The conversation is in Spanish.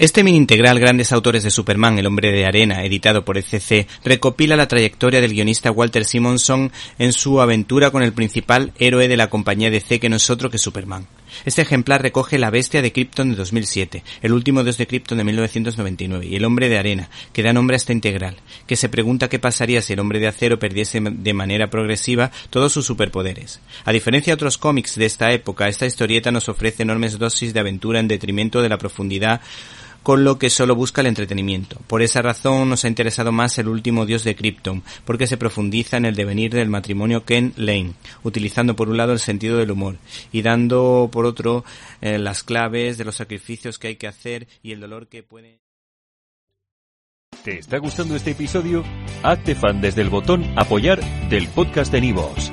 Este mini integral Grandes Autores de Superman, El Hombre de Arena, editado por ECC, recopila la trayectoria del guionista Walter Simonson en su aventura con el principal héroe de la compañía DC que no es otro que Superman. Este ejemplar recoge La Bestia de Krypton de 2007, El último dios de Krypton de 1999 y El Hombre de Arena, que da nombre a esta integral, que se pregunta qué pasaría si el Hombre de Acero perdiese de manera progresiva todos sus superpoderes. A diferencia de otros cómics de esta época, esta historieta nos ofrece enormes dosis de aventura en detrimento de la profundidad con lo que solo busca el entretenimiento. Por esa razón nos ha interesado más el último dios de Krypton, porque se profundiza en el devenir del matrimonio Ken Lane, utilizando por un lado el sentido del humor y dando por otro eh, las claves de los sacrificios que hay que hacer y el dolor que puede. ¿Te está gustando este episodio? Hazte fan desde el botón apoyar del podcast de Nivos.